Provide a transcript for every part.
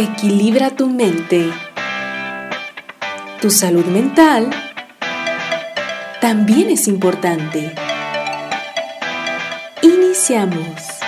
Equilibra tu mente. Tu salud mental también es importante. Iniciamos.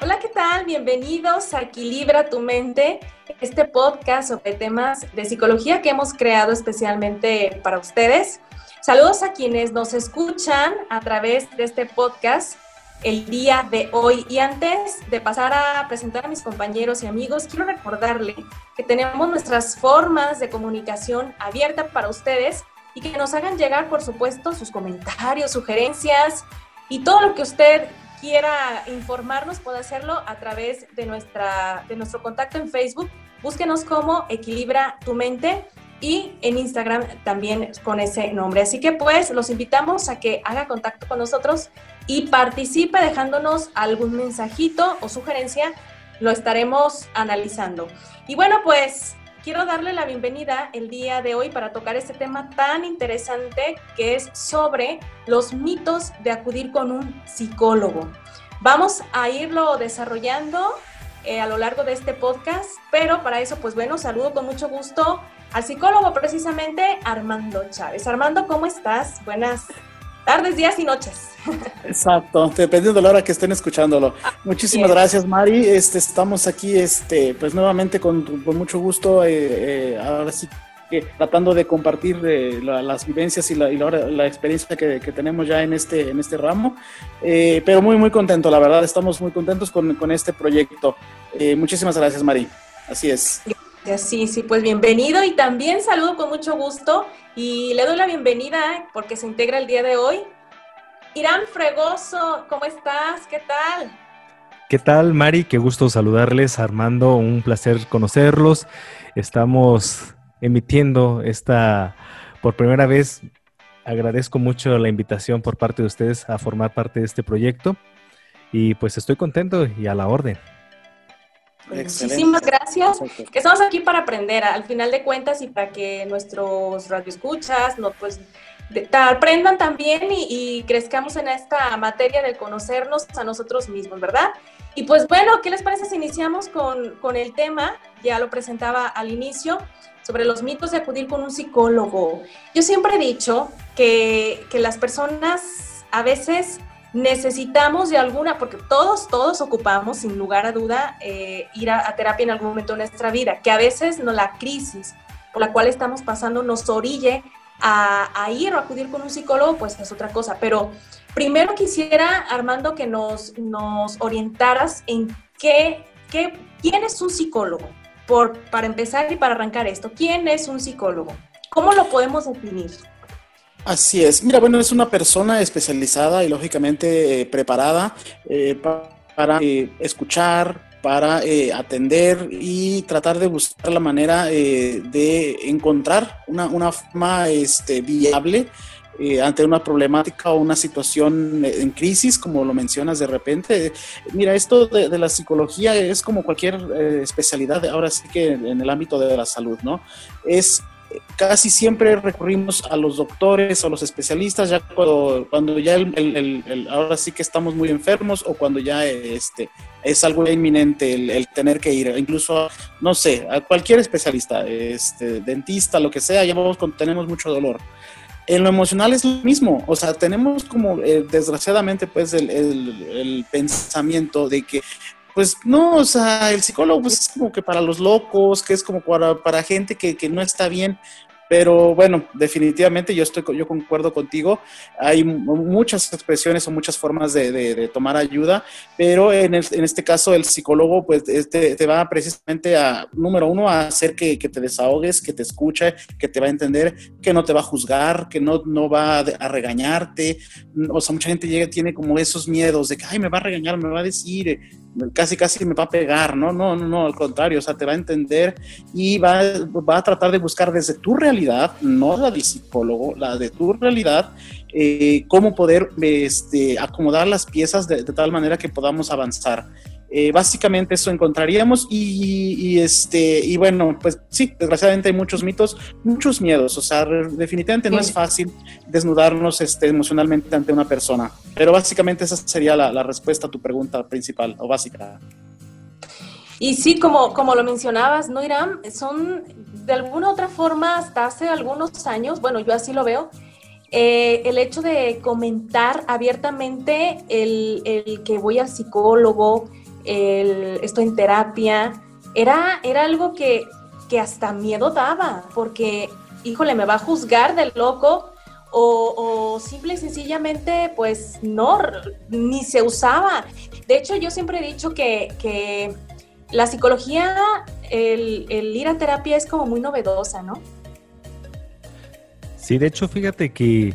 Hola, ¿qué tal? Bienvenidos a Equilibra tu mente, este podcast sobre temas de psicología que hemos creado especialmente para ustedes. Saludos a quienes nos escuchan a través de este podcast el día de hoy. Y antes de pasar a presentar a mis compañeros y amigos, quiero recordarle que tenemos nuestras formas de comunicación abierta para ustedes y que nos hagan llegar, por supuesto, sus comentarios, sugerencias y todo lo que usted quiera informarnos puede hacerlo a través de, nuestra, de nuestro contacto en Facebook. Búsquenos como Equilibra tu mente y en Instagram también con ese nombre. Así que pues los invitamos a que haga contacto con nosotros y participe dejándonos algún mensajito o sugerencia, lo estaremos analizando. Y bueno, pues quiero darle la bienvenida el día de hoy para tocar este tema tan interesante que es sobre los mitos de acudir con un psicólogo. Vamos a irlo desarrollando eh, a lo largo de este podcast, pero para eso, pues bueno, saludo con mucho gusto al psicólogo precisamente Armando Chávez. Armando, ¿cómo estás? Buenas tardes, días y noches. Exacto, dependiendo de la hora que estén escuchándolo. Muchísimas gracias, Mari. Este, estamos aquí, este, pues nuevamente con, mucho gusto. Eh, eh, ahora sí que tratando de compartir eh, las vivencias y, la, la, experiencia que, tenemos ya en este, en este ramo. pero muy, muy contento, la verdad, estamos muy contentos con, con este proyecto. muchísimas gracias, Mari. Así es. Sí, sí, pues bienvenido y también saludo con mucho gusto y le doy la bienvenida porque se integra el día de hoy. Irán Fregoso, ¿cómo estás? ¿Qué tal? ¿Qué tal, Mari? Qué gusto saludarles, Armando, un placer conocerlos. Estamos emitiendo esta, por primera vez, agradezco mucho la invitación por parte de ustedes a formar parte de este proyecto y pues estoy contento y a la orden. Muchísimas gracias. Que estamos aquí para aprender, al final de cuentas, y para que nuestros radioescuchas no, pues, aprendan también y, y, crezcamos en esta materia de conocernos a nosotros mismos, ¿verdad? Y pues bueno, ¿qué les parece si iniciamos con, con el tema? Ya lo presentaba al inicio sobre los mitos de acudir con un psicólogo. Yo siempre he dicho que, que las personas a veces necesitamos de alguna, porque todos, todos ocupamos, sin lugar a duda, eh, ir a, terapia en algún momento de nuestra vida, que a veces no la crisis por la cual estamos pasando nos orille a, ir o acudir con un psicólogo, pues es otra cosa. Pero primero quisiera, Armando, que nos, nos orientaras en qué, qué, quién es un psicólogo, por, para empezar y para arrancar esto. ¿Quién es un psicólogo? ¿Cómo lo podemos definir? Así es. Mira, bueno, es una persona especializada y lógicamente eh, preparada eh, para, eh, escuchar, para atender y tratar de buscar la manera de encontrar una, una forma este, viable ante una problemática o una situación en crisis, como lo mencionas de repente. Mira, esto de, la psicología es como cualquier especialidad, ahora sí que en el ámbito de la salud, ¿no? Es casi siempre recurrimos a los doctores o los especialistas ya cuando, cuando ya el, ahora sí que estamos muy enfermos o cuando ya este, es algo inminente el, tener que ir, incluso, no sé, a cualquier especialista, este, dentista, lo que sea, ya vamos tenemos mucho dolor. En lo emocional es lo mismo, o sea, tenemos como, eh, desgraciadamente, pues el, el, pensamiento de que pues no, o sea, el psicólogo pues es como que para los locos, que es como para, para gente que, que no está bien. Pero bueno, definitivamente yo estoy, yo concuerdo contigo. Hay muchas expresiones o muchas formas de, tomar ayuda, pero en, en, este caso el psicólogo pues te, te, va precisamente a, número uno, a hacer que, te desahogues, que te escuche, que te va a entender, que no te va a juzgar, que no, no va a, regañarte. O sea, mucha gente llega, tiene como esos miedos de que, ay, me va a regañar, me va a decir, casi casi me va a pegar, no, no, no, no, al contrario, o sea, te va a entender y va, va a tratar de buscar desde tu realidad, no la del psicólogo, la de tu realidad, eh, cómo poder este, acomodar las piezas de, tal manera que podamos avanzar. Eh, básicamente eso encontraríamos y, este, y bueno, pues sí, desgraciadamente hay muchos mitos, muchos miedos, o sea, definitivamente no es fácil desnudarnos este, emocionalmente ante una persona, pero básicamente esa sería la, la respuesta a tu pregunta principal o básica. Y sí, como, como lo mencionabas, ¿no, Irán? Son de alguna otra forma, hasta hace algunos años, bueno, yo así lo veo, eh, el hecho de comentar abiertamente el, el, que voy al psicólogo, el, estoy en terapia, era, era algo que, que hasta miedo daba, porque, híjole, me va a juzgar del loco, o, simple y sencillamente, pues no, ni se usaba. De hecho, yo siempre he dicho que, que la psicología, el, ir a terapia es como muy novedosa, ¿no? Sí, de hecho, fíjate que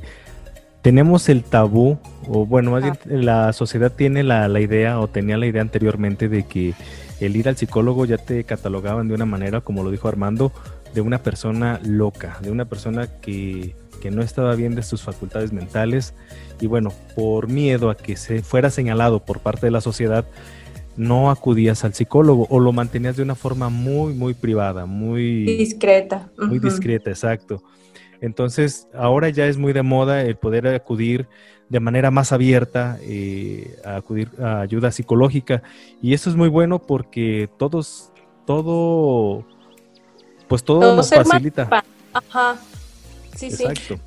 tenemos el tabú, o bueno, más bien la sociedad tiene la, idea o tenía la idea anteriormente de que el ir al psicólogo ya te catalogaban de una manera, como lo dijo Armando, de una persona loca, de una persona que, que no estaba bien de sus facultades mentales y bueno, por miedo a que se fuera señalado por parte de la sociedad, no acudías al psicólogo o lo mantenías de una forma muy, muy privada, muy discreta. Muy discreta, exacto. Entonces, ahora ya es muy de moda el poder acudir de manera más abierta eh, a acudir a ayuda psicológica. Y eso es muy bueno porque todos, todo, pues todo, nos facilita. Ajá. Sí, Exacto. sí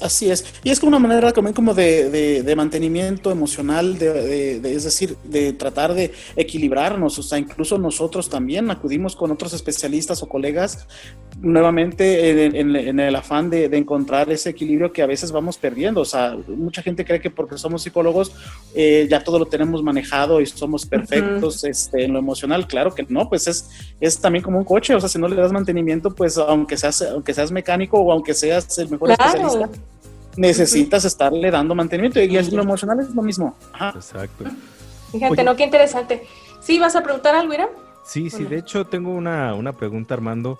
así es. Y es como una manera también como de, de, mantenimiento emocional, de, es decir, de tratar de equilibrarnos. O sea, incluso nosotros también acudimos con otros especialistas o colegas nuevamente en, el afán de, encontrar ese equilibrio que a veces vamos perdiendo. O sea, mucha gente cree que porque somos psicólogos eh, ya todo lo tenemos manejado y somos perfectos este, en lo emocional. Claro que no, pues es, es también como un coche. O sea, si no le das mantenimiento, pues aunque seas, aunque seas mecánico o aunque seas el mejor especialista, necesitas estarle dando mantenimiento y lo emocional es lo mismo. Exacto. Fíjate, ¿no? Qué interesante. ¿Sí vas a preguntar algo, Ira? Sí, sí, de hecho tengo una, pregunta, Armando.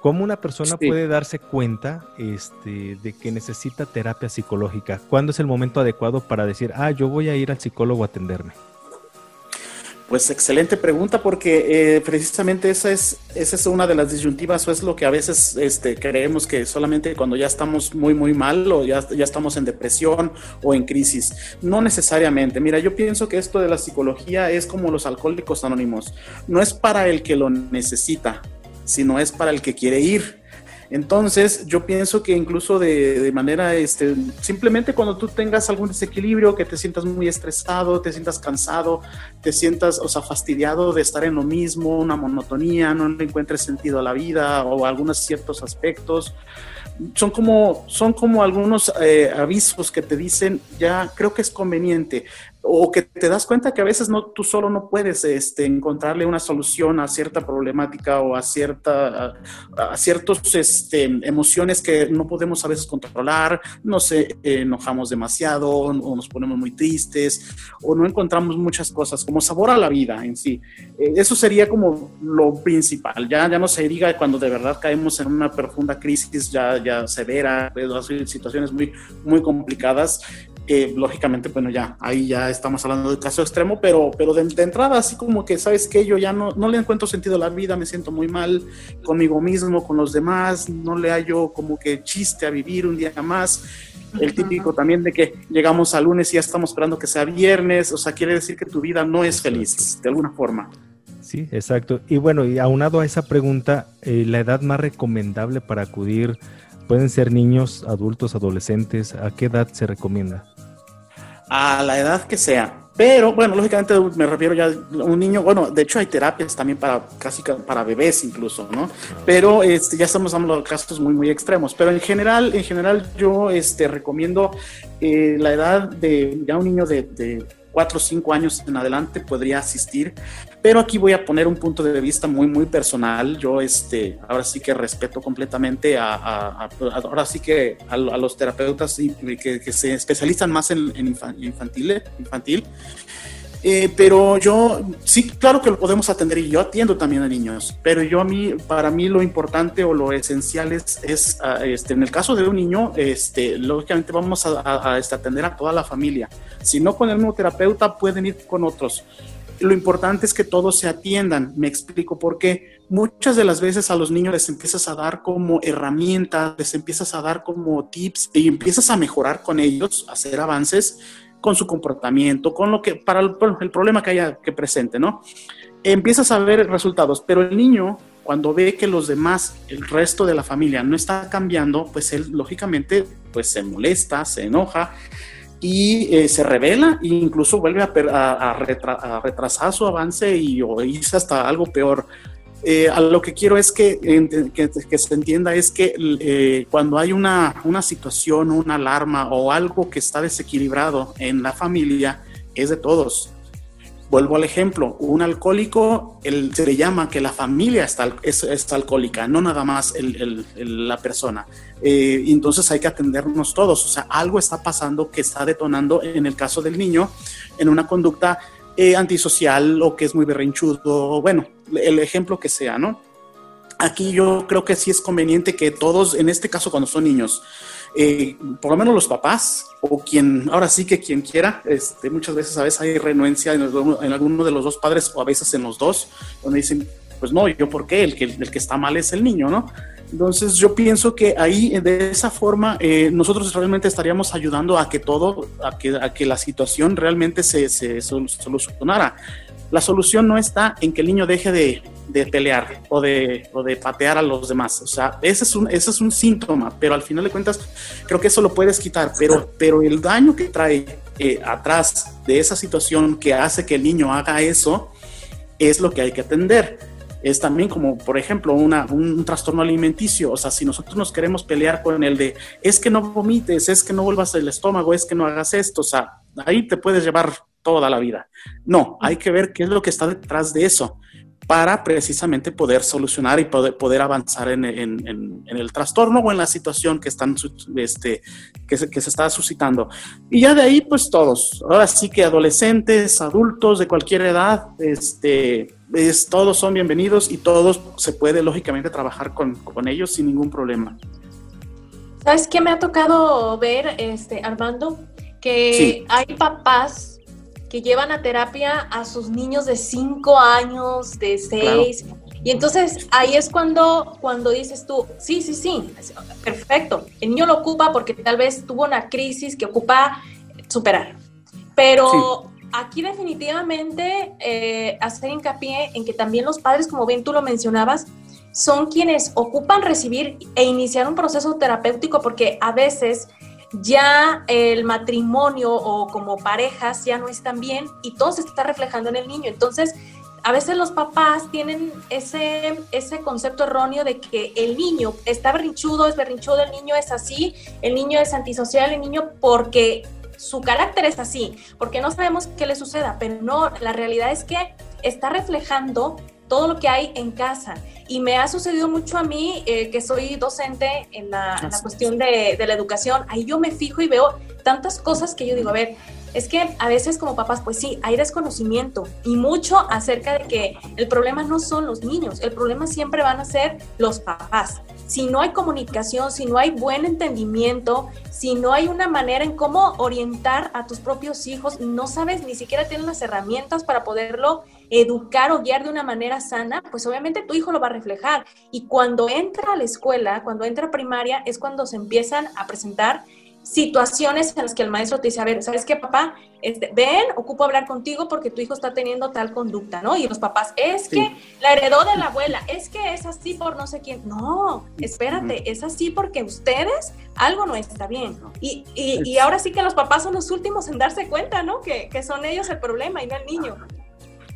¿Cómo una persona puede darse cuenta este, de que necesita terapia psicológica? ¿Cuándo es el momento adecuado para decir, ah, yo voy a ir al psicólogo a atenderme? Pues excelente pregunta porque eh, precisamente esa es, esa es una de las disyuntivas o es lo que a veces este, creemos que solamente cuando ya estamos muy, muy mal o ya, ya estamos en depresión o en crisis. No necesariamente. Mira, yo pienso que esto de la psicología es como los alcohólicos anónimos. No es para el que lo necesita, sino es para el que quiere ir. Entonces, yo pienso que incluso de, manera, este, simplemente cuando tú tengas algún desequilibrio, que te sientas muy estresado, te sientas cansado, te sientas, o sea, fastidiado de estar en lo mismo, una monotonía, no encuentres sentido a la vida o algunos ciertos aspectos, son como, son como algunos eh, avisos que te dicen, ya creo que es conveniente o que te das cuenta que a veces no, tú solo no puedes este, encontrarle una solución a cierta problemática o a, cierta, a, ciertos este, emociones que no podemos a veces controlar, no sé, enojamos demasiado o nos ponemos muy tristes o no encontramos muchas cosas, como sabor a la vida en sí. Eh, eso sería como lo principal, ya, ya no se diga cuando de verdad caemos en una profunda crisis ya, ya severa, situaciones muy, muy complicadas, lógicamente, bueno, ya ahí ya estamos hablando de caso extremo, pero, pero de, entrada, así como que, ¿sabes qué? Yo ya no, no le encuentro sentido a la vida, me siento muy mal conmigo mismo, con los demás, no le hallo como que chiste a vivir un día más. El típico también de que llegamos a lunes y ya estamos esperando que sea viernes, o sea, quiere decir que tu vida no es feliz, de alguna forma. Sí, exacto. Y bueno, y aunado a esa pregunta, eh, la edad más recomendable para acudir pueden ser niños, adultos, adolescentes. ¿A qué edad se recomienda? A la edad que sea. Pero bueno, lógicamente me refiero ya a un niño, bueno, de hecho hay terapias también para casi para bebés incluso, ¿no? Pero este, ya estamos hablando de casos muy, muy extremos. Pero en general, en general yo este, recomiendo eh, la edad de ya un niño de, de 4 o 5 años en adelante podría asistir, pero aquí voy a poner un punto de vista muy, muy personal. Yo, este, ahora sí que respeto completamente a, ahora sí que a, los terapeutas que, que, se especializan más en, infantil, infantil Eh, pero yo, sí, claro que lo podemos atender y yo atiendo también a niños, pero yo a mí, para mí lo importante o lo esencial es, ah, este, en el caso de un niño, este, lógicamente vamos a, este, atender a toda la familia. Si no con el mismo terapeuta, pueden ir con otros. Lo importante es que todos se atiendan. Me explico por qué. Muchas de las veces a los niños les empiezas a dar como herramientas, les empiezas a dar como tips y empiezas a mejorar con ellos, a hacer avances con su comportamiento, con lo que, para el, problema que haya que presente, ¿no? Empiezas a ver resultados, pero el niño, cuando ve que los demás, el resto de la familia no está cambiando, pues él lógicamente pues se molesta, se enoja y eh, se revela e incluso vuelve a, retrasar su avance y o irse hasta algo peor. Eh, a lo que quiero es que, se entienda es que eh, cuando hay una, una situación, una alarma o algo que está desequilibrado en la familia, es de todos. Vuelvo al ejemplo, un alcohólico, se le llama que la familia está, es, alcohólica, no nada más el, la persona. Eh, entonces hay que atendernos todos, o sea, algo está pasando que está detonando en el caso del niño en una conducta eh, antisocial o que es muy berrinchudo, bueno, el ejemplo que sea, ¿no? Aquí yo creo que sí es conveniente que todos, en este caso cuando son niños, eh, por lo menos los papás o quien, ahora sí que quien quiera, este, muchas veces a veces hay renuencia en, en, alguno de los dos padres o a veces en los dos, donde dicen, pues no, yo por qué, el que, el que está mal es el niño, ¿no? Entonces yo pienso que ahí de esa forma eh, nosotros realmente estaríamos ayudando a que todo, a que, a que la situación realmente se, se, solucionara. La solución no está en que el niño deje de, pelear o de, patear a los demás. O sea, ese es, un, síntoma, pero al final de cuentas creo que eso lo puedes quitar. Pero, el daño que trae eh, atrás de esa situación que hace que el niño haga eso es lo que hay que atender es también como, por ejemplo, un trastorno alimenticio. O sea, si nosotros nos queremos pelear con el de, es que no vomites, es que no vuelvas el estómago, es que no hagas esto, o sea, ahí te puedes llevar toda la vida. No, hay que ver qué es lo que está detrás de eso para precisamente poder solucionar y poder, poder avanzar en, en, en, el trastorno o en la situación que, están, este, que, se, que se está suscitando. Y ya de ahí, pues todos, ahora sí que adolescentes, adultos de cualquier edad, este, es, todos son bienvenidos y todos se puede lógicamente trabajar con, con ellos sin ningún problema. ¿Sabes qué me ha tocado ver, este, Armando? Que hay papás que llevan a terapia a sus niños de 5 años, de 6. Y entonces ahí es cuando, cuando dices tú, sí, sí, sí, perfecto. El niño lo ocupa porque tal vez tuvo una crisis que ocupa superar. Pero aquí definitivamente eh, hacer hincapié en que también los padres, como bien tú lo mencionabas, son quienes ocupan recibir e iniciar un proceso terapéutico porque a veces ya el matrimonio o como parejas ya no están bien y todo se está reflejando en el niño. Entonces, a veces los papás tienen ese, ese concepto erróneo de que el niño está berrinchudo, es berrinchudo, el niño es así, el niño es antisocial, el niño porque su carácter es así, porque no sabemos qué le suceda, pero no, la realidad es que está reflejando todo lo que hay en casa. Y me ha sucedido mucho a mí, eh, que soy docente en la, cuestión de, de, la educación, ahí yo me fijo y veo tantas cosas que yo digo, a ver, es que a veces como papás, pues sí, hay desconocimiento y mucho acerca de que el problema no son los niños, el problema siempre van a ser los papás. Si no hay comunicación, si no hay buen entendimiento, si no hay una manera en cómo orientar a tus propios hijos, no sabes, ni siquiera tienes las herramientas para poderlo educar o guiar de una manera sana, pues obviamente tu hijo lo va a reflejar. Y cuando entra a la escuela, cuando entra a primaria, es cuando se empiezan a presentar situaciones en las que el maestro te dice, a ver, ¿sabes qué, papá? Este, ven, ocupo hablar contigo porque tu hijo está teniendo tal conducta, ¿no? Y los papás, es que la heredó de la abuela, es que es así por no sé quién. No, espérate, es así porque ustedes algo no está bien. Y, y, ahora sí que los papás son los últimos en darse cuenta, ¿no? Que, que son ellos el problema y no el niño.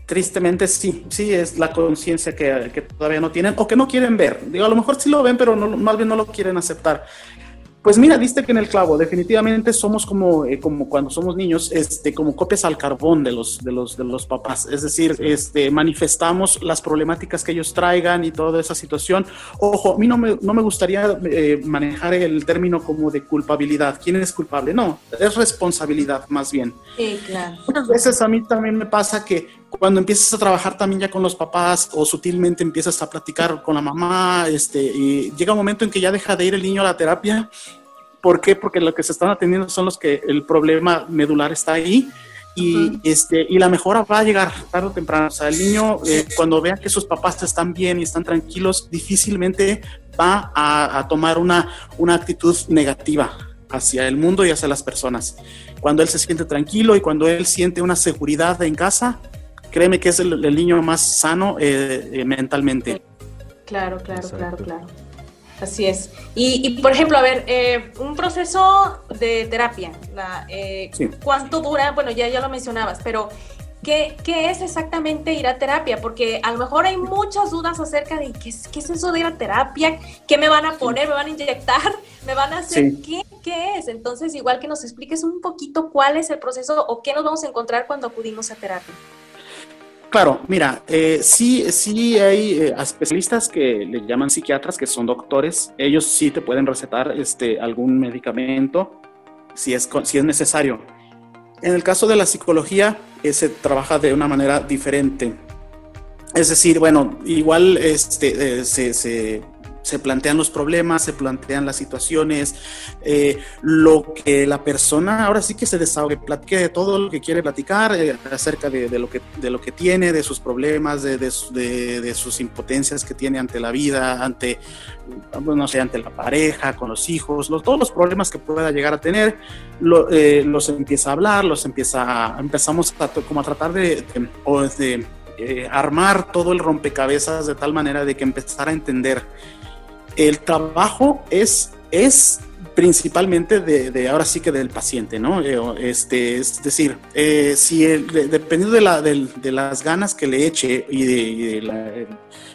Tristemente sí, sí es la conciencia que, que, todavía no tienen o que no quieren ver. Digo, a lo mejor sí lo ven, pero no, más bien no lo quieren aceptar. Pues mira, viste que en el clavo, definitivamente somos como, eh, como cuando somos niños, este, como copias al carbón de los, de los, de los papás. Es decir, este, manifestamos las problemáticas que ellos traigan y toda esa situación. Ojo, a mí no me, no me gustaría eh, manejar el término como de culpabilidad. ¿Quién es culpable? No, es responsabilidad más bien. Sí, claro. Muchas veces a mí también me pasa que cuando empiezas a trabajar también ya con los papás o sutilmente empiezas a platicar con la mamá, este, y llega un momento en que ya deja de ir el niño a la terapia. ¿Por qué? Porque lo que se están atendiendo son los que el problema medular está ahí y, este, y la mejora va a llegar tarde o temprano. O sea, el niño eh, cuando vea que sus papás están bien y están tranquilos, difícilmente va a, a tomar una, una actitud negativa hacia el mundo y hacia las personas. Cuando él se siente tranquilo y cuando él siente una seguridad en casa, créeme que es el, el niño más sano eh, eh, mentalmente. Claro, claro, claro, claro. Así es. Y, y por ejemplo, a ver, eh, un proceso de terapia, la, eh, Sí. ¿cuánto dura? Bueno, ya, ya lo mencionabas, pero ¿qué, ¿qué es exactamente ir a terapia? Porque a lo mejor hay muchas dudas acerca de qué es, qué es eso de ir a terapia, qué me van a poner, me van a inyectar, me van a hacer, Sí. ¿qué, ¿qué es? Entonces, igual que nos expliques un poquito cuál es el proceso o qué nos vamos a encontrar cuando acudimos a terapia. Claro, mira, eh, sí, sí hay eh, especialistas que le llaman psiquiatras, que son doctores. Ellos sí te pueden recetar este, algún medicamento si es, si es necesario. En el caso de la psicología, eh, se trabaja de una manera diferente. Es decir, bueno, igual este, eh, se- se plantean los problemas, se plantean las situaciones, eh, lo que la persona ahora sí que se desahogue, platique de todo lo que quiere platicar eh, acerca de, lo que, de lo que tiene, de sus problemas, de, de su- de- de sus impotencias que tiene ante la vida, ante, bueno, no sé, ante la pareja, con los hijos, todos los problemas que pueda llegar a tener, eh, los empieza a hablar, los empieza a, empezamos a, como a tratar de, armar todo el rompecabezas de tal manera de que empezar a entender el trabajo es, es principalmente de, ahora sí que del paciente, ¿no? Eh, Este, es decir, eh, si dependiendo de, las ganas que le eche y de,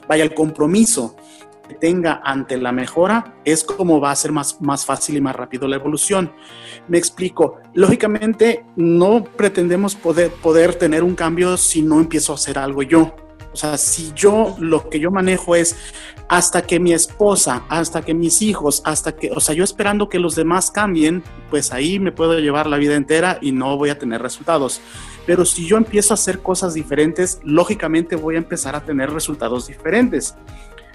vaya el compromiso que tenga ante la mejora, es como va a ser más, más fácil y más rápido la evolución. Me explico. Lógicamente, no pretendemos poder, poder tener un cambio si no empiezo a hacer algo yo. O sea, si yo lo que yo manejo es hasta que mi esposa, hasta que mis hijos, hasta que, o sea, yo esperando que los demás cambien, pues ahí me puedo llevar la vida entera y no voy a tener resultados. Pero si yo empiezo a hacer cosas diferentes, lógicamente voy a empezar a tener resultados diferentes.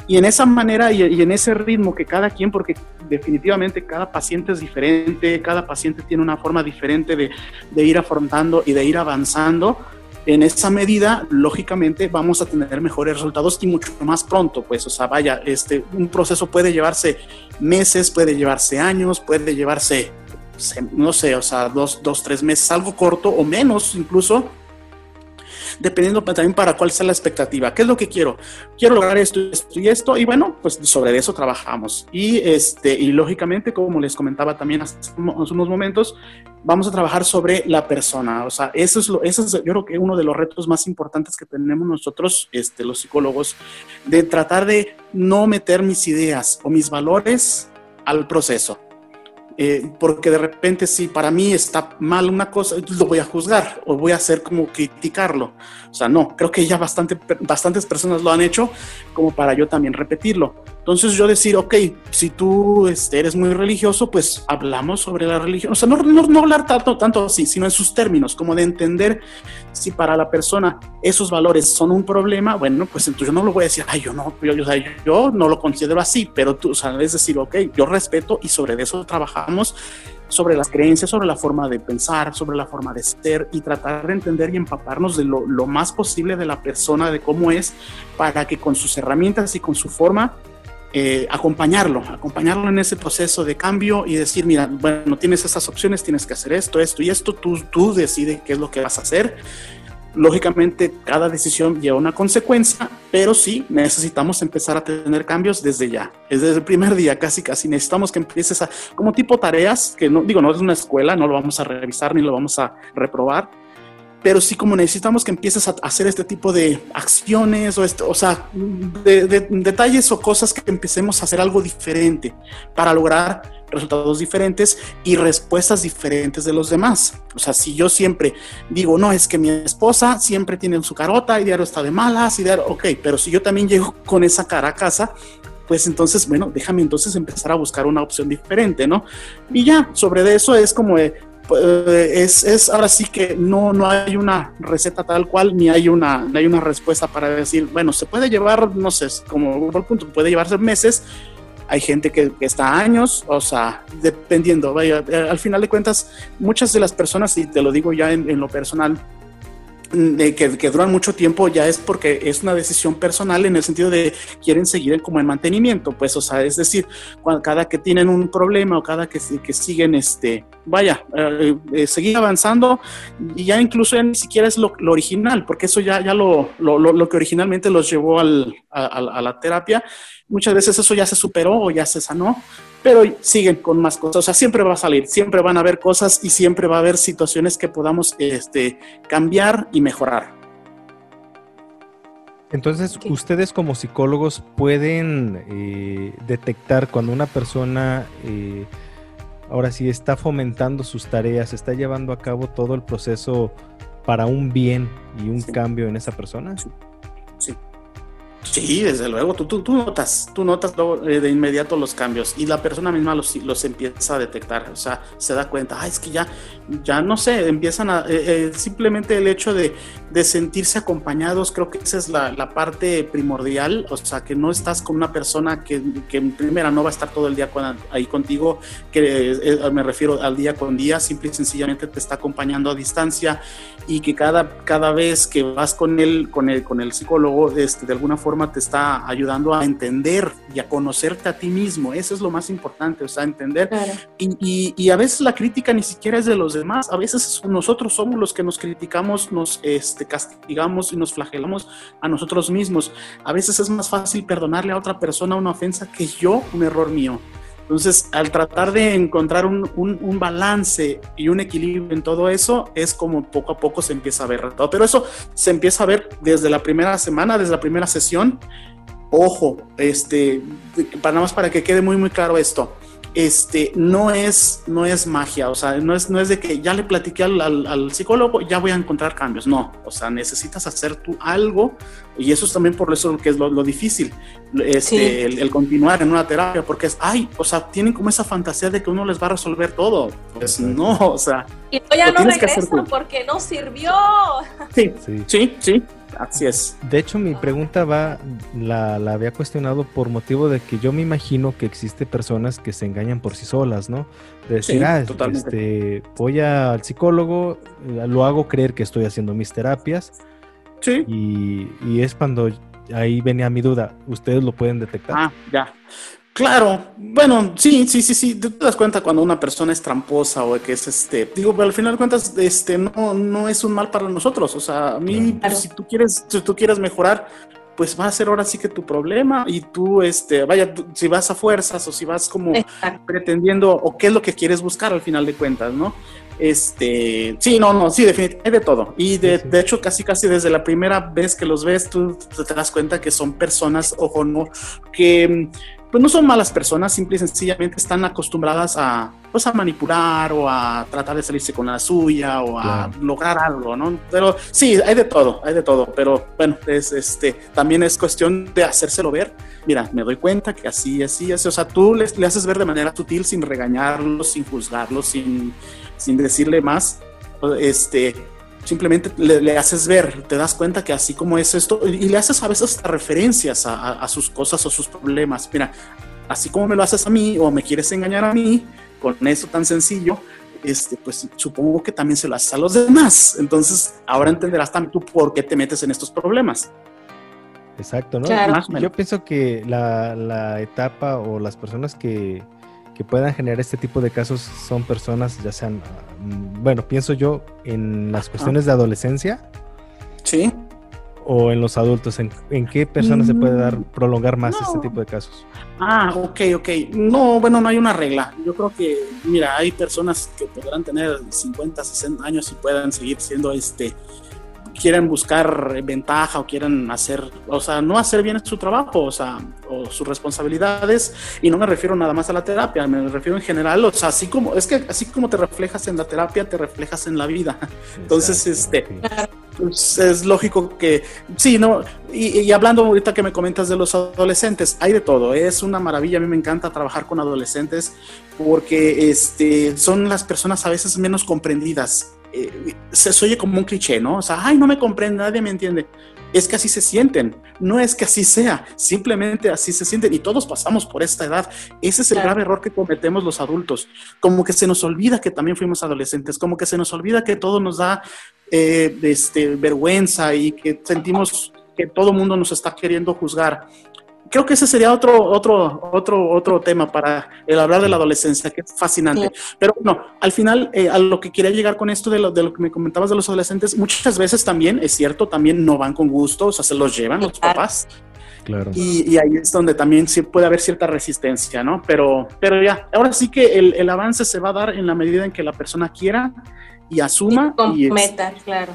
Y en esa manera y, en ese ritmo que cada quien, porque definitivamente cada paciente es diferente, cada paciente tiene una forma diferente de ir afrontando y de ir avanzando, en esa medida, lógicamente, vamos a tener mejores resultados y mucho más pronto, pues, o sea, vaya, este, un proceso puede llevarse meses, puede llevarse años, puede llevarse, se- no sé, o sea, dos, dos, tres meses, algo corto o menos incluso, dependiendo también para cuál sea la expectativa. ¿Qué es lo que quiero? Quiero lograr esto, esto y esto, y bueno, pues sobre eso trabajamos. Y, este, y lógicamente, como les comentaba también hace unos momentos, vamos a trabajar sobre la persona. O sea, eso es, lo, eso es yo creo que uno de los retos más importantes que tenemos nosotros, este, los psicólogos, de tratar de no meter mis ideas o mis valores al proceso. Eh, porque de repente si para mí está mal una cosa, lo voy a juzgar o voy a hacer como criticarlo. O sea, no, creo que ya bastante, bastantes personas lo han hecho como para yo también repetirlo. Entonces yo decir, ok, si tú este, eres muy religioso, pues hablamos sobre la religión. O sea, no, no, no hablar tanto, tanto así, sino en sus términos, como de entender si para la persona esos valores son un problema, bueno, pues entonces yo no lo voy a decir, ay, yo no, yo, yo, yo no lo considero así, pero tú, o decir, ok, yo respeto y sobre eso trabajamos sobre las creencias, sobre la forma de pensar, sobre la forma de ser y tratar de entender y empaparnos de lo, lo más posible de la persona, de cómo es, para que con sus herramientas y con su forma eh, acompañarlo, acompañarlo en ese proceso de cambio y decir, mira, bueno, tienes estas opciones, tienes que hacer esto, esto y esto, tú, tú decides qué es lo que vas a hacer. Lógicamente, cada decisión lleva una consecuencia, pero sí necesitamos empezar a tener cambios desde ya, desde el primer día, casi, casi necesitamos que empieces a, como tipo tareas, que no digo, no es una escuela, no lo vamos a revisar ni lo vamos a reprobar, pero sí como necesitamos que empieces a hacer este tipo de acciones o, este, o sea, de, detalles o cosas que empecemos a hacer algo diferente para lograr resultados diferentes y respuestas diferentes de los demás. O sea, si yo siempre digo, no, es que mi esposa siempre tiene su carota y diario está de malas y diario, ok, pero si yo también llego con esa cara a casa, pues entonces, bueno, déjame entonces empezar a buscar una opción diferente, ¿no? Y ya, sobre eso es como, eh, es, es, ahora sí que no, no hay una receta tal cual, ni hay una, hay una respuesta para decir, bueno, se puede llevar, no sé, como por punto, puede llevarse meses, hay gente que, está años, o sea, dependiendo, vaya, eh, al final de cuentas, muchas de las personas, y te lo digo ya en lo personal, de que, que, duran mucho tiempo ya es porque es una decisión personal en el sentido de quieren seguir como en mantenimiento, pues, o sea, es decir, cuando, cada que tienen un problema o cada que, que siguen, este, vaya, eh, eh, seguir avanzando y ya incluso ya ni siquiera es lo, original, porque eso ya, ya lo, lo, lo, que originalmente los llevó al, a, a la terapia, muchas veces eso ya se superó o ya se sanó, pero siguen con más cosas. O sea, siempre va a salir, siempre van a haber cosas y siempre va a haber situaciones que podamos este, cambiar y mejorar. Entonces, ustedes como psicólogos pueden eh, detectar cuando una persona, eh, ahora sí, está fomentando sus tareas, está llevando a cabo todo el proceso para un bien y un cambio en esa persona. sí. Sí, desde luego, tú, tú, tú notas, tú notas eh, de inmediato los cambios y la persona misma los, los, empieza a detectar, o sea, se da cuenta, ah, es que ya, ya no sé, empiezan a, eh, eh, simplemente el hecho de, de, sentirse acompañados, creo que esa es la, la, parte primordial, o sea, que no estás con una persona que, que en primera no va a estar todo el día ahí contigo, que me refiero al día con día, simple y sencillamente te está acompañando a distancia y que cada, cada vez que vas con él, con el, con el psicólogo, este, de alguna forma, te está ayudando a entender y a conocerte a ti mismo. Eso es lo más importante, o sea, entender. Y, y, a veces la crítica ni siquiera es de los demás, a veces nosotros somos los que nos criticamos, nos este, castigamos y nos flagelamos a nosotros mismos. A veces es más fácil perdonarle a otra persona una ofensa que yo un error mío. Entonces, al tratar de encontrar un, un, balance y un equilibrio en todo eso, es como poco a poco se empieza a ver todo. Pero eso se empieza a ver desde la primera semana, desde la primera sesión. Ojo, este, para nada más para que quede muy, muy claro esto este, no es, no es magia, o sea, no es, no es de que ya le platiqué al, al, psicólogo, ya voy a encontrar cambios, no, o sea, necesitas hacer tú algo y eso es también por eso que es lo, difícil, este, el, continuar en una terapia, porque es, ay, o sea, tienen como esa fantasía de que uno les va a resolver todo, pues no, o sea. Y ya no regreso porque no sirvió. Sí, sí, sí, sí. Así es. De hecho, mi pregunta va, la, había cuestionado por motivo de que yo me imagino que existe personas que se engañan por sí solas, ¿no? De decir, ah, este, voy al psicólogo, eh, lo hago creer que estoy haciendo mis terapias. Sí. Y, y es cuando ahí venía mi duda. ¿Ustedes lo pueden detectar? Ah, ya. Claro, bueno, sí, sí, sí, sí, te das cuenta cuando una persona es tramposa o que es este, digo, pero al final de cuentas, este, no, no es un mal para nosotros, o sea, a mí, pues, si tú quieres, si tú quieres mejorar, pues va a ser ahora sí que tu problema y tú, este, vaya, si vas a fuerzas o si vas como pretendiendo o qué es lo que quieres buscar al final de cuentas, ¿no? Este, sí, no, no, sí, definitivamente de todo. Y de, de, hecho, casi, casi desde la primera vez que los ves, tú te das cuenta que son personas, ojo, no, que pues no son malas personas, simple y sencillamente están acostumbradas a, pues a manipular o a tratar de salirse con la suya o a lograr algo, ¿no? Pero sí, hay de todo, hay de todo, pero bueno, es, este, también es cuestión de hacérselo ver. Mira, me doy cuenta que así, así, así, o sea, tú le, le haces ver de manera sutil sin regañarlo, sin juzgarlo, sin, sin decirle más, este, simplemente le, haces ver, te das cuenta que así como es esto, y, le haces a veces referencias a, sus cosas o sus problemas. Mira, así como me lo haces a mí o me quieres engañar a mí con eso tan sencillo, este, pues supongo que también se lo haces a los demás. Entonces, ahora entenderás también tú por qué te metes en estos problemas. Exacto, ¿no? Yo pienso que la, la etapa o las personas que, que puedan generar este tipo de casos son personas, ya sean, mm, bueno, pienso yo en las cuestiones de adolescencia. Sí. o en los adultos? ¿En, qué personas se puede dar, prolongar más este tipo de casos? Ah, ok, ok. No, bueno, no hay una regla. Yo creo que, mira, hay personas que podrán tener 50, 60 años y puedan seguir siendo este quieren buscar ventaja o quieren hacer, o sea, no hacer bien su trabajo, o sea, o sus responsabilidades, y no me refiero nada más a la terapia, me refiero en general, o sea, así como, es que así como te reflejas en la terapia, te reflejas en la vida. Entonces, este, pues, es lógico que, sí, ¿no? Y, hablando ahorita que me comentas de los adolescentes, hay de todo, es una maravilla, a mí me encanta trabajar con adolescentes porque este, son las personas a veces menos comprendidas eh, se oye como un cliché, ¿no? O sea, ay, no me comprende, nadie me entiende. Es que así se sienten, no es que así sea, simplemente así se sienten y todos pasamos por esta edad. Ese es el grave error que cometemos los adultos, como que se nos olvida que también fuimos adolescentes, como que se nos olvida que todo nos da eh, este, vergüenza y que sentimos que todo el mundo nos está queriendo juzgar creo que ese sería otro, otro, otro, otro tema para el hablar de la adolescencia, que es fascinante. Pero bueno, al final, eh, a lo que quería llegar con esto de lo, de lo que me comentabas de los adolescentes, muchas veces también, es cierto, también no van con gusto, o sea, se los llevan los papás. Claro. Y, ahí es donde también sí puede haber cierta resistencia, ¿no? Pero, pero ya, ahora sí que el, el avance se va a dar en la medida en que la persona quiera y asuma. Y meta, claro.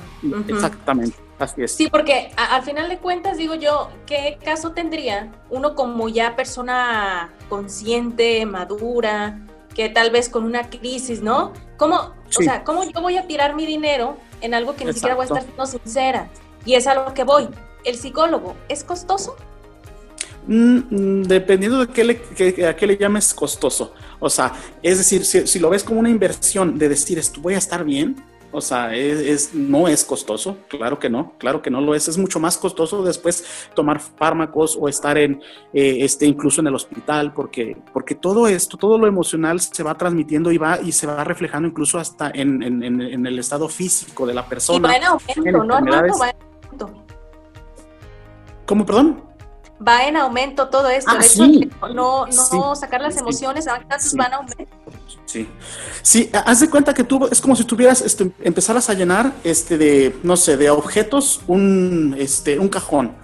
Exactamente. Así es. Sí, porque al final de cuentas, digo yo, ¿qué caso tendría uno como ya persona consciente, madura, que tal vez con una crisis, ¿no? ¿Cómo, o sea, ¿cómo yo voy a tirar mi dinero en algo que ni siquiera voy a estar siendo sincera? Y es a lo que voy. ¿El psicólogo es costoso? Mm, mm, dependiendo de qué le, a qué le llames costoso. O sea, es decir, si, si, lo ves como una inversión de decir, voy a estar bien, o sea, es, no es costoso, claro que no, claro que no lo es. Es mucho más costoso después tomar fármacos o estar en, eh, este, incluso en el hospital, porque, porque todo esto, todo lo emocional se va transmitiendo y va y se va reflejando incluso hasta en, el estado físico de la persona. Y va en aumento, ¿no? Va en aumento. ¿Cómo, perdón? Va en aumento todo esto. Ah, sí. no, no sacar las emociones, sí. van a aumento. Sí. Sí, haz de cuenta que tú es como si tuvieras, este, empezaras a llenar este de, no sé, de objetos un, este, un cajón.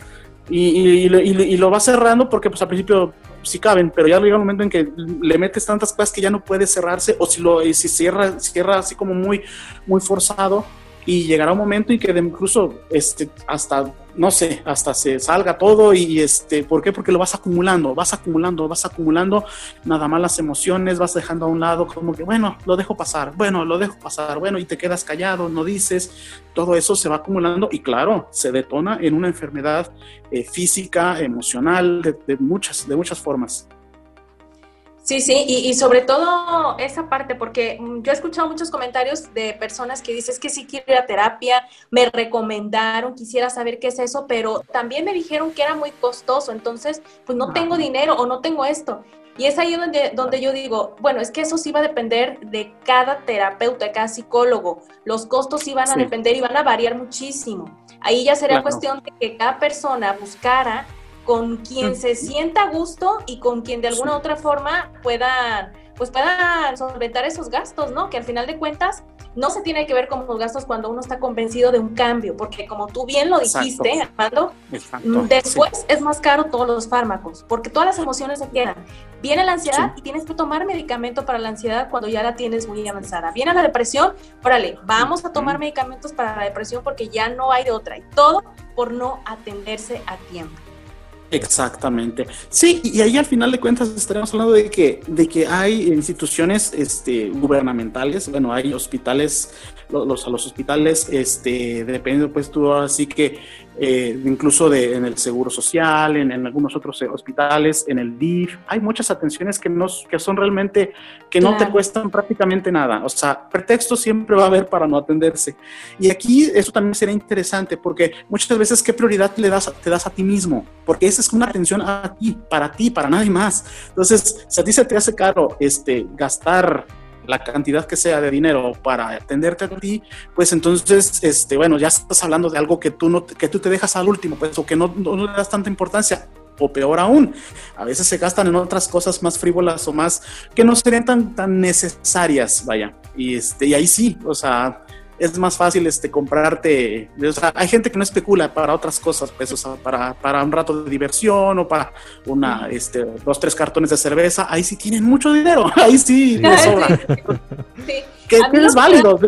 Y, y, lo vas cerrando porque pues al principio sí caben, pero ya llega un momento en que le metes tantas cosas que ya no puede cerrarse, o si lo si cierra, cierra así como muy, muy forzado, y llegará un momento en que incluso este, hasta no sé, hasta se salga todo y este, ¿por qué? Porque lo vas acumulando, vas acumulando, vas acumulando nada más las emociones, vas dejando a un lado como que, bueno, lo dejo pasar, bueno, lo dejo pasar, bueno, y te quedas callado, no dices, todo eso se va acumulando y claro, se detona en una enfermedad eh, física, emocional, de, muchas, de muchas formas. Sí, sí, y, sobre todo esa parte, porque mm, yo he escuchado muchos comentarios de personas que dicen que sí quiero ir a terapia, me recomendaron, quisiera saber qué es eso, pero también me dijeron que era muy costoso, entonces pues no tengo dinero o no tengo esto. Y es ahí donde, donde yo digo, bueno, es que eso sí va a depender de cada terapeuta, de cada psicólogo. Los costos sí van a depender y van a variar muchísimo. Ahí ya sería cuestión de que cada persona buscara con quien se sienta a gusto y con quien de alguna otra forma pueda, pues pueda solventar esos gastos, ¿no? Que al final de cuentas no se tiene que ver con los gastos cuando uno está convencido de un cambio, porque como tú bien lo dijiste, Armando, después es más caro todos los fármacos, porque todas las emociones se quedan. Viene la ansiedad y tienes que tomar medicamento para la ansiedad cuando ya la tienes muy avanzada. Viene la depresión, órale, vamos a tomar medicamentos para la depresión porque ya no hay de otra. Y todo por no atenderse a tiempo. Exactamente. Sí, y ahí al final de cuentas estaremos hablando de que, de que hay instituciones este, gubernamentales, bueno, hay hospitales, los, a los hospitales, este, dependiendo pues tú así que eh, incluso de, en el Seguro Social, en, algunos otros eh, hospitales, en el DIF. Hay muchas atenciones que, nos, que son realmente, que no te cuestan prácticamente nada. O sea, pretexto siempre va a haber para no atenderse. Y aquí eso también sería interesante porque muchas veces qué prioridad le das, te das a ti mismo, porque esa es una atención a ti, para ti, para nadie más. Entonces, si a ti se te hace caro este, gastar la cantidad que sea de dinero para atenderte a ti, pues entonces, este, bueno, ya estás hablando de algo que tú, no, que tú te dejas al último, pues, o que no, le das tanta importancia, o peor aún, a veces se gastan en otras cosas más frívolas o más que no serían tan, tan necesarias, vaya, y, este, y ahí sí, o sea, es más fácil este, comprarte, o sea, hay gente que no especula para otras cosas, pues, o sea, para, para un rato de diversión o para una, este, dos, tres cartones de cerveza, ahí sí tienen mucho dinero, ahí sí les sobra. Sí. Que, es válido.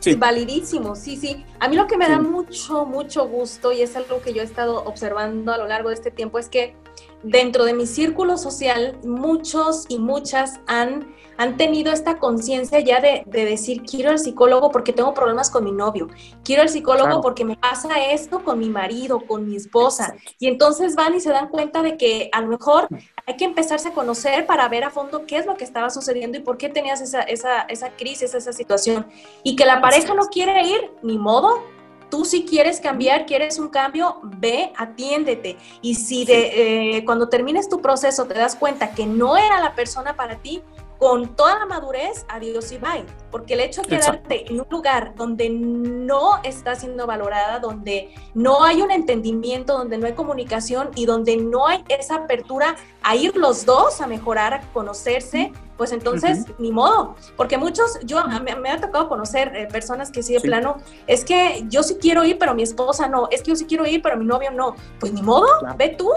Sí. Validísimo, sí, sí. A mí lo que me da mucho, mucho gusto y es algo que yo he estado observando a lo largo de este tiempo es que dentro de mi círculo social, muchos y muchas han, han tenido esta conciencia ya de, decir, quiero al psicólogo porque tengo problemas con mi novio, quiero al psicólogo porque me pasa esto con mi marido, con mi esposa. Y entonces van y se dan cuenta de que a lo mejor hay que empezarse a conocer para ver a fondo qué es lo que estaba sucediendo y por qué tenías esa, esa, esa crisis, esa situación. Y que la pareja no quiere ir, ni modo, Tú si quieres cambiar, quieres un cambio, ve, atiéndete. Y si de, eh, cuando termines tu proceso te das cuenta que no era la persona para ti, con toda la madurez, adiós y bye. Porque el hecho de quedarte en un lugar donde no está siendo valorada, donde no hay un entendimiento, donde no hay comunicación y donde no hay esa apertura a ir los dos a mejorar, a conocerse, pues entonces ni modo. Porque muchos, yo me, ha tocado conocer eh, personas que sí de plano, es que yo sí quiero ir, pero mi esposa no, es que yo sí quiero ir, pero mi novio no. Pues ni modo, ve tú,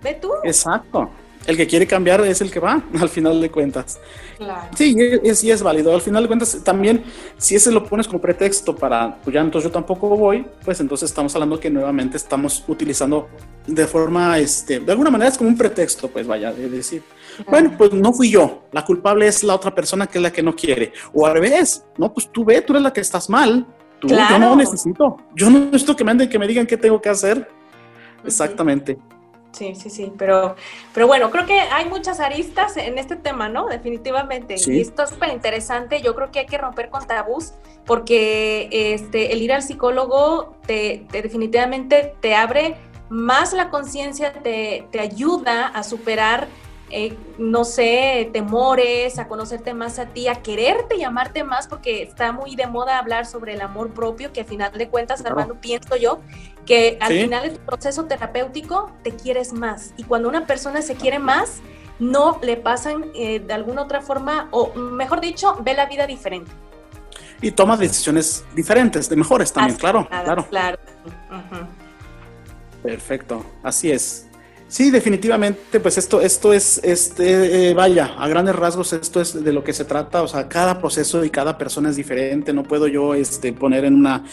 ve tú. Exacto el que quiere cambiar es el que va, al final de cuentas. Sí, es, es válido. Al final de cuentas, también, si ese lo pones como pretexto para, pues ya entonces yo tampoco voy, pues entonces estamos hablando que nuevamente estamos utilizando de forma, este, de alguna manera es como un pretexto, pues vaya, de decir, bueno, pues no fui yo, la culpable es la otra persona que es la que no quiere. O al revés, no, pues tú ve, tú eres la que estás mal. Tú, Yo no necesito, yo no necesito que me anden, que me digan qué tengo que hacer. Exactamente. Sí, sí, sí, pero, pero bueno, creo que hay muchas aristas en este tema, ¿no? Definitivamente. Y esto es súper interesante. Yo creo que hay que romper con tabús porque este, el ir al psicólogo te, definitivamente te abre más la conciencia, te, te ayuda a superar eh, no sé, temores, a conocerte más a ti, a quererte llamarte más, porque está muy de moda hablar sobre el amor propio, que al final de cuentas, hermano, pienso yo, que al final de tu proceso terapéutico te quieres más. Y cuando una persona se quiere más, no le pasan eh, de alguna otra forma, o mejor dicho, ve la vida diferente. Y toma decisiones diferentes, de mejores también, claro, claro. Claro. Perfecto, así es. Sí, definitivamente, pues esto, esto es, este, eh, vaya, a grandes rasgos esto es de lo que se trata, o sea, cada proceso y cada persona es diferente, no puedo yo este, poner en, una,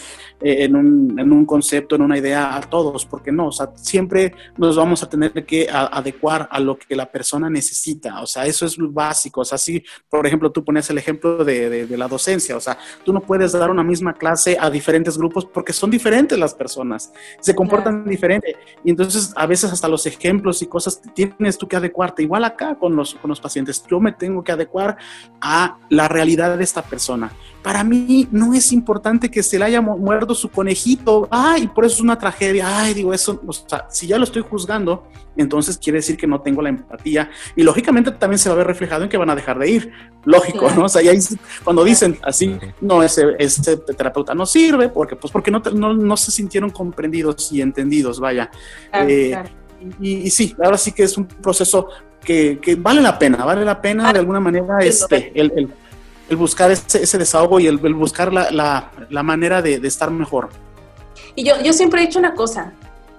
eh, en, un, en un concepto, en una idea a todos, porque no, o sea, siempre nos vamos a tener que adecuar a lo que la persona necesita, o sea, eso es básico, o sea, si, por ejemplo, tú pones el ejemplo de, de, la docencia, o sea, tú no puedes dar una misma clase a diferentes grupos porque son diferentes las personas, se comportan diferente, y entonces a veces hasta los ejemplos ejemplos y cosas tienes tú que adecuarte. Igual acá con los, con los pacientes, yo me tengo que adecuar a la realidad de esta persona. Para mí no es importante que se le haya muerto su conejito, ay, por eso es una tragedia, ay, digo eso, o sea, si ya lo estoy juzgando, entonces quiere decir que no tengo la empatía y lógicamente también se va a ver reflejado en que van a dejar de ir, lógico, ¿no? O sea, ahí, cuando dicen así, no, ese, ese terapeuta no sirve, porque pues porque no, no, no se sintieron comprendidos y entendidos, vaya. Eh, y, sí, ahora sí que es un proceso que, vale la pena, vale la pena de alguna manera este, el, buscar ese, desahogo y el, buscar la, manera de, estar mejor. Y yo, yo siempre he dicho una cosa,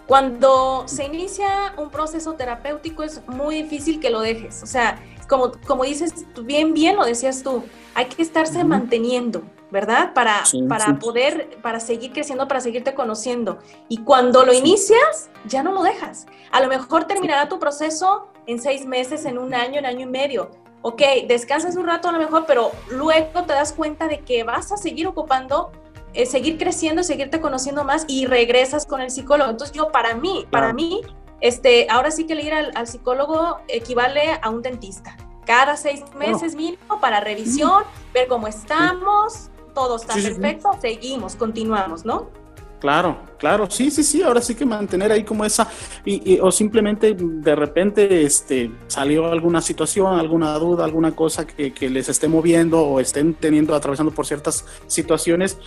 cuando se inicia un proceso terapéutico es muy difícil que lo dejes, o sea, como, como dices, bien, bien lo decías tú, hay que estarse manteniendo, ¿verdad? Para, para poder, para seguir creciendo, para seguirte conociendo. Y cuando lo inicias, ya no lo dejas. A lo mejor terminará tu proceso en seis meses, en un año, en año y medio. Ok, descansas un rato a lo mejor, pero luego te das cuenta de que vas a seguir ocupando, eh, seguir creciendo, seguirte conociendo más y regresas con el psicólogo. Entonces yo, para mí, para mí, este, ahora sí que el ir al, psicólogo equivale a un dentista. Cada seis meses mínimo para revisión, ver cómo estamos, todo está perfecto, seguimos, continuamos, ¿no? Claro, claro, sí, sí, sí, ahora sí que mantener ahí como esa, y, o simplemente de repente este, salió alguna situación, alguna duda, alguna cosa que, que les esté moviendo o estén teniendo, atravesando por ciertas situaciones,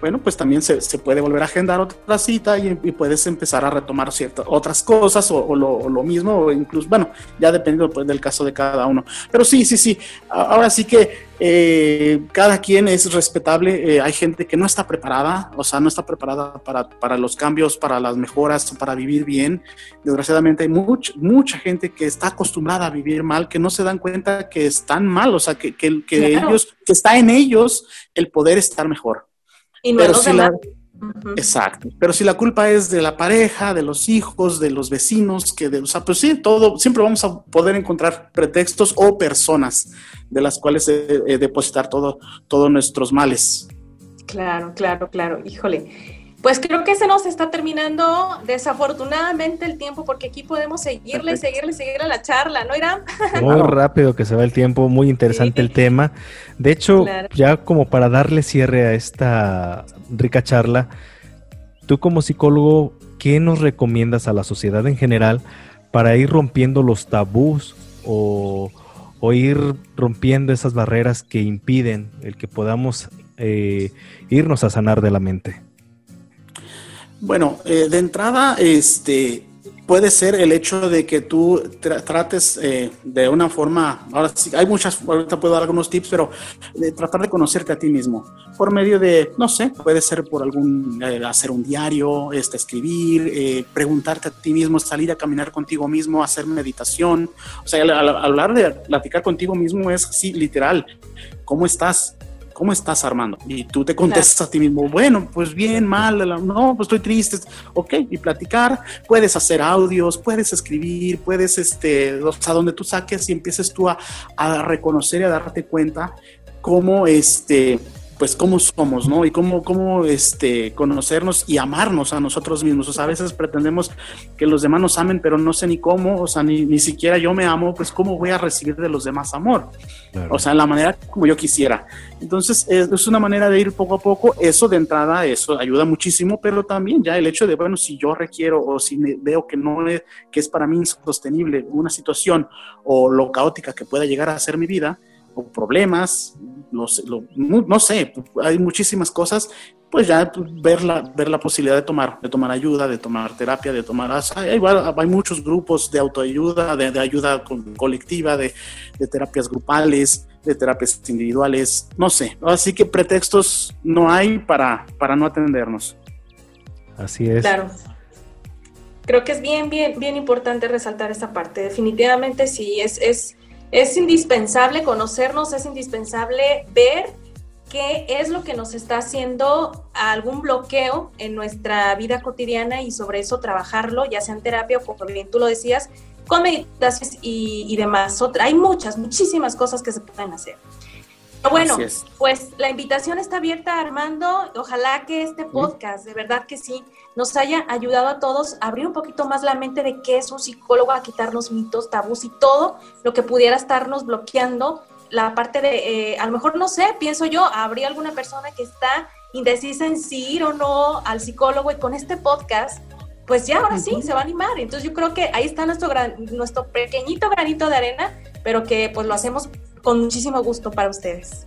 bueno, pues también se, puede volver a agendar otra cita y, puedes empezar a retomar ciertas otras cosas o, lo, mismo, o incluso, bueno, ya dependiendo pues, del caso de cada uno. Pero sí, sí, sí, ahora sí que eh, cada quien es respetable, eh, hay gente que no está preparada, o sea, no está preparada para, para los cambios, para las mejoras, para vivir bien. Desgraciadamente hay mucha mucha gente que está acostumbrada a vivir mal, que no se dan cuenta que están mal, o sea, que, que, que ellos, que está en ellos el poder estar mejor. Y Pero si la, Exacto. Pero si la culpa es de la pareja, de los hijos, de los vecinos, que de, o sea, pues sí, todo, siempre vamos a poder encontrar pretextos o personas de las cuales eh, eh, depositar todo, todos nuestros males. Claro, claro, claro. Híjole. Pues creo que se nos está terminando desafortunadamente el tiempo porque aquí podemos seguirle, seguirle, seguirle la charla, ¿no, Irán? Muy rápido que se va el tiempo, muy interesante el tema. De hecho, ya como para darle cierre a esta rica charla, tú como psicólogo, ¿qué nos recomiendas a la sociedad en general para ir rompiendo los tabús o, ir rompiendo esas barreras que impiden el que podamos eh, irnos a sanar de la mente? Bueno, eh, de entrada, este, puede ser el hecho de que tú trates eh, de una forma, ahora sí, hay muchas, ahorita puedo dar algunos tips, pero de tratar de conocerte a ti mismo. Por medio de, no sé, puede ser por algún, eh, hacer un diario, este, escribir, preguntarte a ti mismo, salir a caminar contigo mismo, hacer meditación, o sea, al hablar de platicar contigo mismo es así, literal, ¿cómo estás? ¿Cómo estás Armando? Y tú te contestas a ti mismo, bueno, pues bien, mal, no, pues estoy triste, ok, y platicar, puedes hacer audios, puedes escribir, puedes, este, o sea, donde tú saques y empieces tú a, a reconocer y a darte cuenta cómo, este, pues cómo somos, ¿no? Y cómo, cómo este, conocernos y amarnos a nosotros mismos. O sea, a veces pretendemos que los demás nos amen, pero no sé ni cómo, o sea, ni, ni siquiera yo me amo, pues cómo voy a recibir de los demás amor. O sea, en la manera como yo quisiera. Entonces, es, una manera de ir poco a poco. Eso de entrada, eso ayuda muchísimo, pero también ya el hecho de, bueno, si yo requiero o si veo que no es, que es para mí insostenible una situación o lo caótica que pueda llegar a ser mi vida, o problemas, no sé, no sé, hay muchísimas cosas, pues ya ver la, ver la posibilidad de tomar, de tomar ayuda, de tomar terapia, de tomar... Hay, hay muchos grupos de autoayuda, de, ayuda colectiva, de, terapias grupales, de terapias individuales, no sé. Así que pretextos no hay para, para no atendernos. Así es. Claro. Creo que es bien, bien, bien importante resaltar esa parte. Definitivamente sí, es, es es indispensable conocernos, es indispensable ver qué es lo que nos está haciendo algún bloqueo en nuestra vida cotidiana y sobre eso trabajarlo, ya sea en terapia o como bien tú lo decías, con meditaciones y, demás. hay muchas, muchísimas cosas que se pueden hacer. Bueno, pues la invitación está abierta, Armando. Ojalá que este podcast, de verdad que sí, nos haya ayudado a todos a abrir un poquito más la mente de qué es un psicólogo, a quitarnos mitos, tabús y todo lo que pudiera estarnos bloqueando. La parte de, eh, a lo mejor no sé, pienso yo, habría alguna persona que está indecisa en si ir o no al psicólogo y con este podcast, pues ya ahora sí se va a animar. Entonces yo creo que ahí está nuestro, gran, nuestro pequeñito granito de arena, pero que pues lo hacemos con muchísimo gusto para ustedes.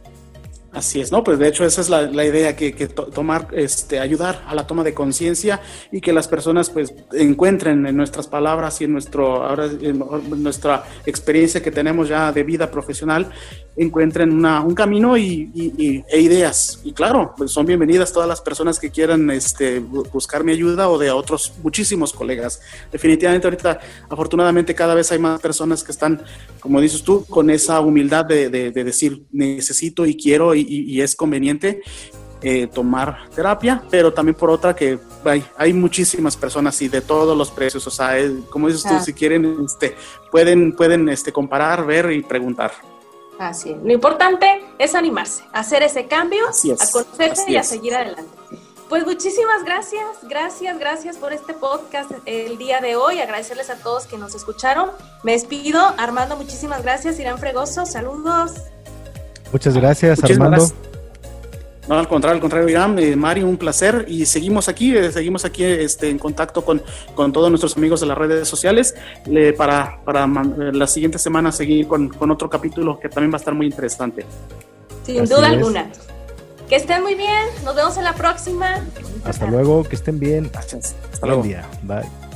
Así es, ¿no? Pues de hecho esa es la, idea, que, tomar, este, ayudar a la toma de conciencia y que las personas pues encuentren en nuestras palabras y en, nuestro, ahora, en nuestra experiencia que tenemos ya de vida profesional, encuentren una, un camino y, e ideas. Y claro, pues son bienvenidas todas las personas que quieran este, buscar mi ayuda o de otros muchísimos colegas. Definitivamente ahorita, afortunadamente, cada vez hay más personas que están, como dices tú, con esa humildad de, de decir necesito y quiero y y, es conveniente eh, tomar terapia, pero también por otra que hay, hay muchísimas personas y de todos los precios, o sea, como dices tú, si quieren, este, pueden, pueden este, comparar, ver y preguntar. Así es. Lo importante es animarse, hacer ese cambio, a conocerse y a seguir adelante. Pues muchísimas gracias, gracias, gracias por este podcast el día de hoy. Agradecerles a todos que nos escucharon. Me despido. Armando, muchísimas gracias. Irán Fregoso, saludos. Muchas gracias, Armando. No, al contrario, al contrario, Irán, eh, Mario, un placer. Y seguimos aquí, eh, seguimos aquí este, en contacto con, con, todos nuestros amigos de las redes sociales para, para eh, la siguiente semana seguir con, con, otro capítulo que también va a estar muy interesante. Sin duda alguna. Que estén muy bien. Nos vemos en la próxima. Hasta luego. Que estén bien. Gracias. Hasta Buen luego. día. Bye.